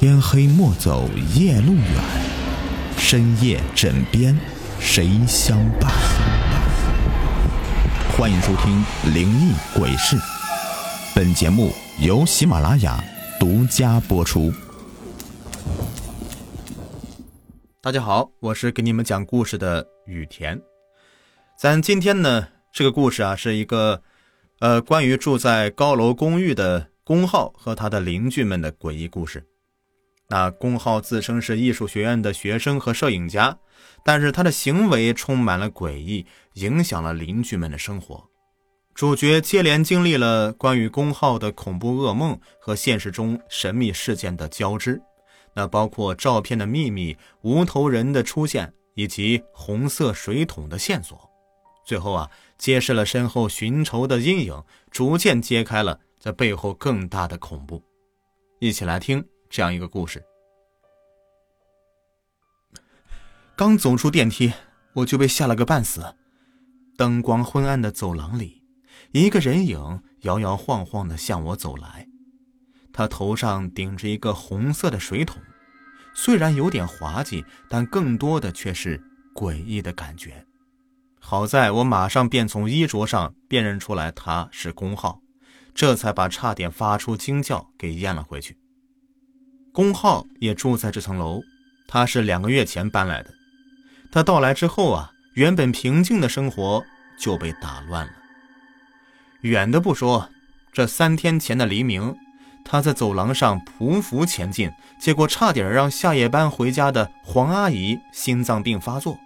天黑莫走夜路远，深夜枕边谁相伴？欢迎收听《灵异鬼事》，本节目由喜马拉雅独家播出。大家好，我是给你们讲故事的雨田。咱今天呢，这个故事啊，是一个呃关于住在高楼公寓的龚浩和他的邻居们的诡异故事。那龚浩自称是艺术学院的学生和摄影家，但是他的行为充满了诡异，影响了邻居们的生活。主角接连经历了关于龚浩的恐怖噩梦和现实中神秘事件的交织，那包括照片的秘密、无头人的出现以及红色水桶的线索。最后啊，揭示了身后寻仇的阴影，逐渐揭开了这背后更大的恐怖。一起来听。这样一个故事，刚走出电梯，我就被吓了个半死。灯光昏暗的走廊里，一个人影摇摇晃晃的向我走来，他头上顶着一个红色的水桶，虽然有点滑稽，但更多的却是诡异的感觉。好在我马上便从衣着上辨认出来他是龚浩，这才把差点发出惊叫给咽了回去。龚浩也住在这层楼，他是两个月前搬来的。他到来之后啊，原本平静的生活就被打乱了。远的不说，这三天前的黎明，他在走廊上匍匐前进，结果差点让下夜班回家的黄阿姨心脏病发作。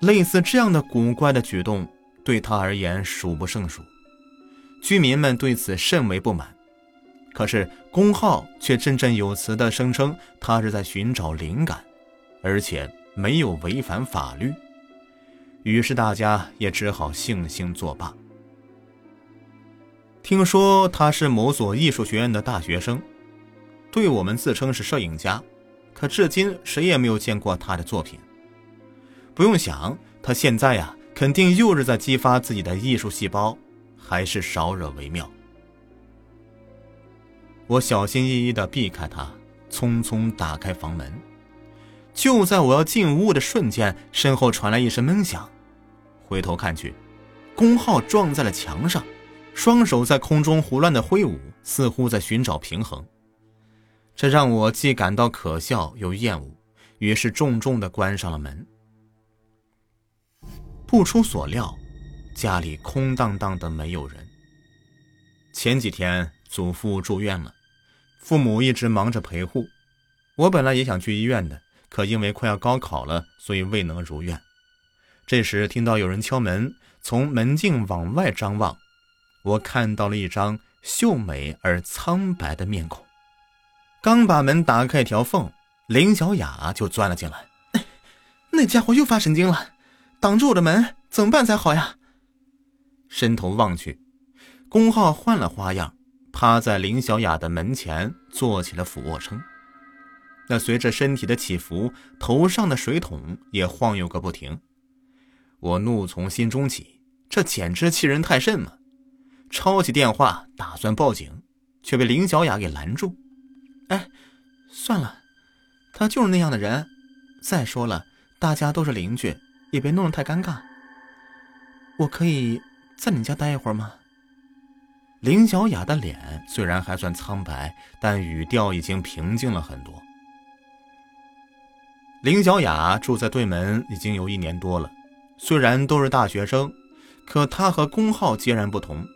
类似这样的古怪的举动，对他而言数不胜数，居民们对此甚为不满。可是龚浩却振振有词地声称，他是在寻找灵感，而且没有违反法律。于是大家也只好悻悻作罢。听说他是某所艺术学院的大学生，对我们自称是摄影家，可至今谁也没有见过他的作品。不用想，他现在呀，肯定又是在激发自己的艺术细胞，还是少惹为妙。我小心翼翼地避开他，匆匆打开房门。就在我要进屋的瞬间，身后传来一声闷响。回头看去，龚浩撞在了墙上，双手在空中胡乱地挥舞，似乎在寻找平衡。这让我既感到可笑又厌恶，于是重重地关上了门。不出所料，家里空荡荡的，没有人。前几天祖父住院了。父母一直忙着陪护，我本来也想去医院的，可因为快要高考了，所以未能如愿。这时听到有人敲门，从门镜往外张望，我看到了一张秀美而苍白的面孔。刚把门打开一条缝，林小雅就钻了进来。那家伙又发神经了，挡住我的门，怎么办才好呀？伸头望去，宫浩换了花样。趴在林小雅的门前做起了俯卧撑，那随着身体的起伏，头上的水桶也晃悠个不停。我怒从心中起，这简直欺人太甚嘛！抄起电话打算报警，却被林小雅给拦住。哎，算了，他就是那样的人。再说了，大家都是邻居，也别弄得太尴尬。我可以在你家待一会儿吗？林小雅的脸虽然还算苍白，但语调已经平静了很多。林小雅住在对门已经有一年多了，虽然都是大学生，可她和龚浩截然不同，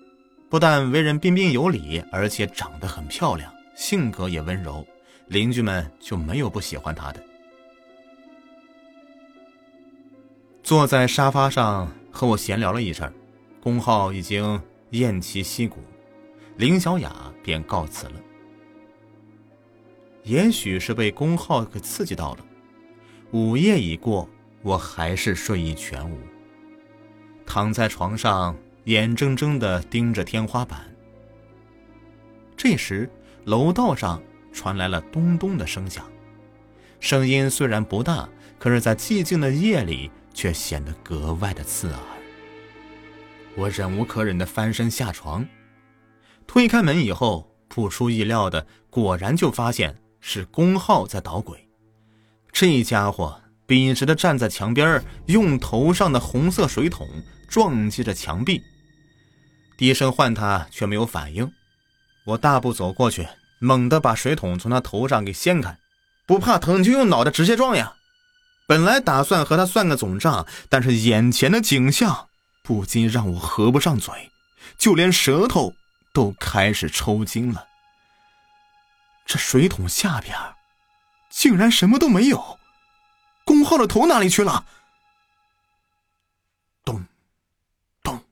不但为人彬彬有礼，而且长得很漂亮，性格也温柔，邻居们就没有不喜欢她的。坐在沙发上和我闲聊了一阵，龚浩已经偃旗息鼓。林小雅便告辞了。也许是被龚浩给刺激到了，午夜已过，我还是睡意全无，躺在床上，眼睁睁地盯着天花板。这时，楼道上传来了咚咚的声响，声音虽然不大，可是在寂静的夜里却显得格外的刺耳。我忍无可忍地翻身下床。推开门以后，不出意料的，果然就发现是宫浩在捣鬼。这家伙笔直的站在墙边，用头上的红色水桶撞击着墙壁。低声唤他，却没有反应。我大步走过去，猛地把水桶从他头上给掀开。不怕疼就用脑袋直接撞呀！本来打算和他算个总账，但是眼前的景象不禁让我合不上嘴，就连舌头都开始抽筋了。这水桶下边竟然什么都没有，宫浩的头哪里去了？咚，咚，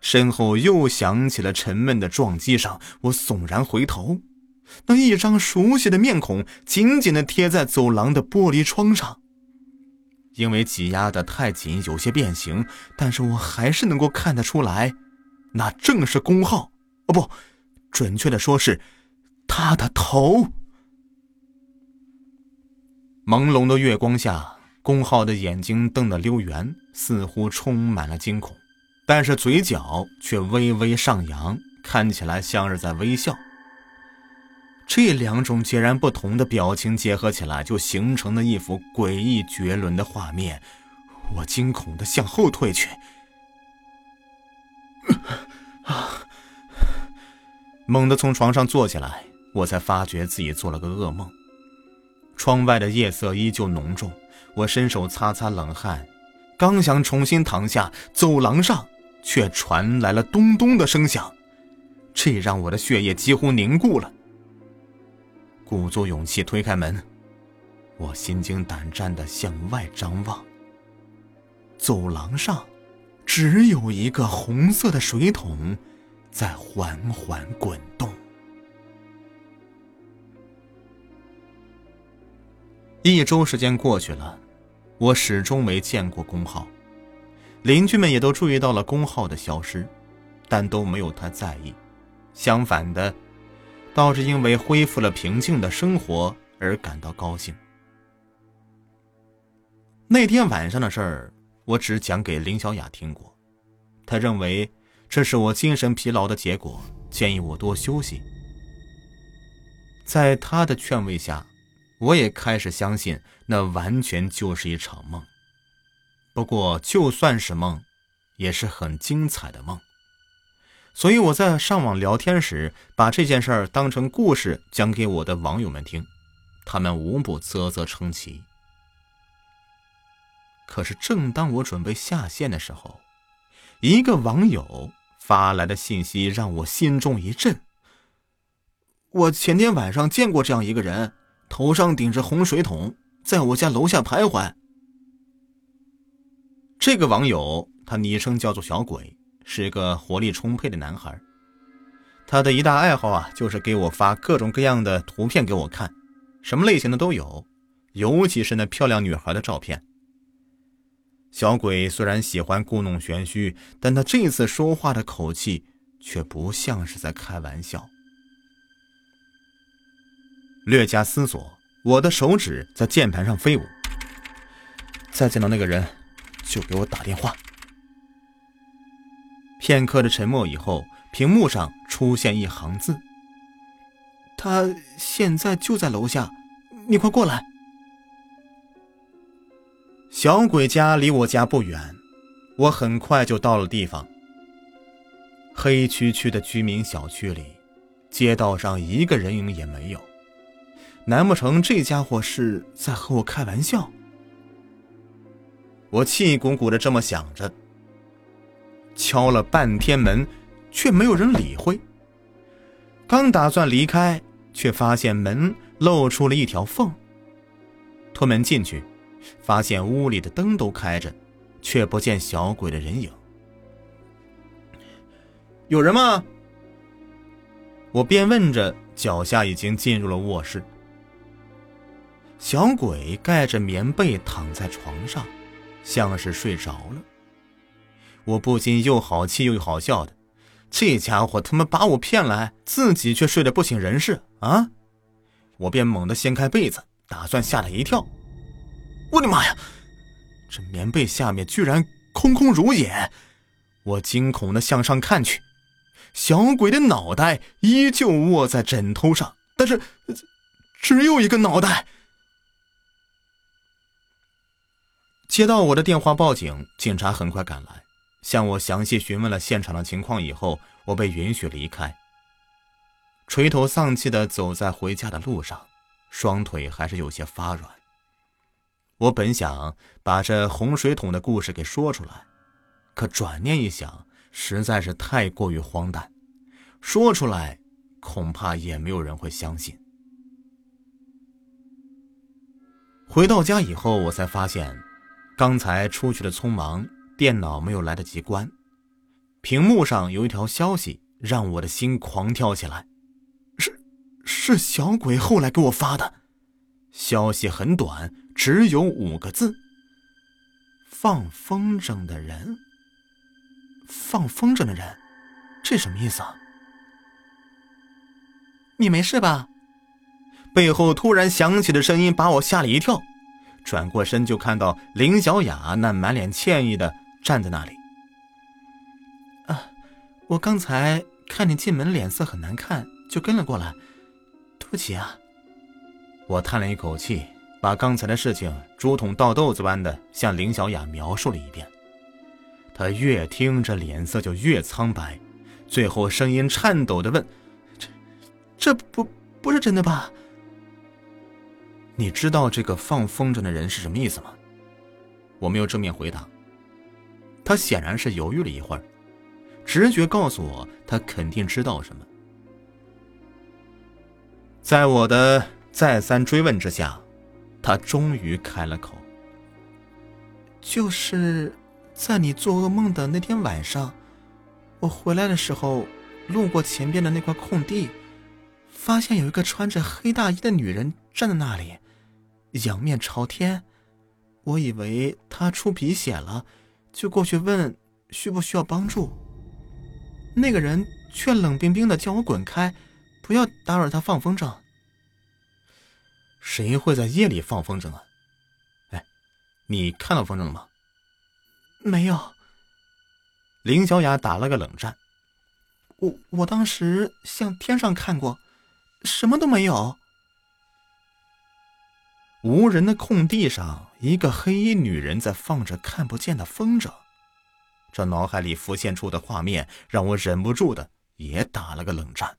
身后又响起了沉闷的撞击声。我悚然回头。那一张熟悉的面孔紧紧的贴在走廊的玻璃窗上，因为挤压的太紧，有些变形，但是我还是能够看得出来，那正是宫浩。哦，不，准确的说是他的头。朦胧的月光下，宫浩的眼睛瞪得溜圆，似乎充满了惊恐，但是嘴角却微微上扬，看起来像是在微笑。这两种截然不同的表情结合起来，就形成了一幅诡异绝伦的画面。我惊恐的向后退去，啊！猛地从床上坐起来，我才发觉自己做了个噩梦。窗外的夜色依旧浓重，我伸手擦擦冷汗，刚想重新躺下，走廊上却传来了咚咚的声响，这让我的血液几乎凝固了。鼓足勇气推开门，我心惊胆战的向外张望。走廊上，只有一个红色的水桶，在缓缓滚动。一周时间过去了，我始终没见过宫浩，邻居们也都注意到了宫浩的消失，但都没有太在意。相反的。倒是因为恢复了平静的生活而感到高兴。那天晚上的事儿，我只讲给林小雅听过，她认为这是我精神疲劳的结果，建议我多休息。在她的劝慰下，我也开始相信那完全就是一场梦。不过，就算是梦，也是很精彩的梦。所以我在上网聊天时，把这件事儿当成故事讲给我的网友们听，他们无不啧啧称奇。可是，正当我准备下线的时候，一个网友发来的信息让我心中一震。我前天晚上见过这样一个人，头上顶着红水桶，在我家楼下徘徊。这个网友，他昵称叫做小鬼。是个活力充沛的男孩，他的一大爱好啊，就是给我发各种各样的图片给我看，什么类型的都有，尤其是那漂亮女孩的照片。小鬼虽然喜欢故弄玄虚，但他这次说话的口气却不像是在开玩笑。略加思索，我的手指在键盘上飞舞。再见到那个人，就给我打电话。片刻的沉默以后，屏幕上出现一行字：“他现在就在楼下，你快过来。”小鬼家离我家不远，我很快就到了地方。黑黢黢的居民小区里，街道上一个人影也没有。难不成这家伙是在和我开玩笑？我气鼓鼓的这么想着。敲了半天门，却没有人理会。刚打算离开，却发现门露出了一条缝。推门进去，发现屋里的灯都开着，却不见小鬼的人影。有人吗？我边问着，脚下已经进入了卧室。小鬼盖着棉被躺在床上，像是睡着了。我不禁又好气又好笑的，这家伙他妈把我骗来，自己却睡得不省人事啊！我便猛地掀开被子，打算吓他一跳。我的妈呀，这棉被下面居然空空如也！我惊恐的向上看去，小鬼的脑袋依旧卧在枕头上，但是只有一个脑袋。接到我的电话报警，警察很快赶来，向我详细询问了现场的情况以后，我被允许离开。垂头丧气的走在回家的路上，双腿还是有些发软。我本想把这洪水桶的故事给说出来，可转念一想，实在是太过于荒诞，说出来恐怕也没有人会相信。回到家以后，我才发现，刚才出去的匆忙，电脑没有来得及关，屏幕上有一条消息，让我的心狂跳起来。是是小鬼后来给我发的，消息很短，只有五个字：“放风筝的人。”放风筝的人，这什么意思啊？你没事吧？背后突然响起的声音把我吓了一跳，转过身就看到林小雅那满脸歉意的站在那里。啊，我刚才看你进门脸色很难看，就跟了过来。对不起啊！我叹了一口气，把刚才的事情竹筒倒豆子般的向林小雅描述了一遍。她越听着脸色就越苍白，最后声音颤抖的问：“这，这不不是真的吧？”你知道这个放风筝的人是什么意思吗？我没有正面回答。他显然是犹豫了一会儿，直觉告诉我他肯定知道什么。在我的再三追问之下，他终于开了口：“就是在你做噩梦的那天晚上，我回来的时候，路过前边的那块空地，发现有一个穿着黑大衣的女人站在那里，仰面朝天。我以为她出鼻血了，就过去问需不需要帮助。那个人却冷冰冰的叫我滚开。”不要打扰他放风筝。谁会在夜里放风筝啊？哎，你看到风筝了吗？没有。林小雅打了个冷战。我我当时向天上看过，什么都没有。无人的空地上，一个黑衣女人在放着看不见的风筝。这脑海里浮现出的画面，让我忍不住的也打了个冷战。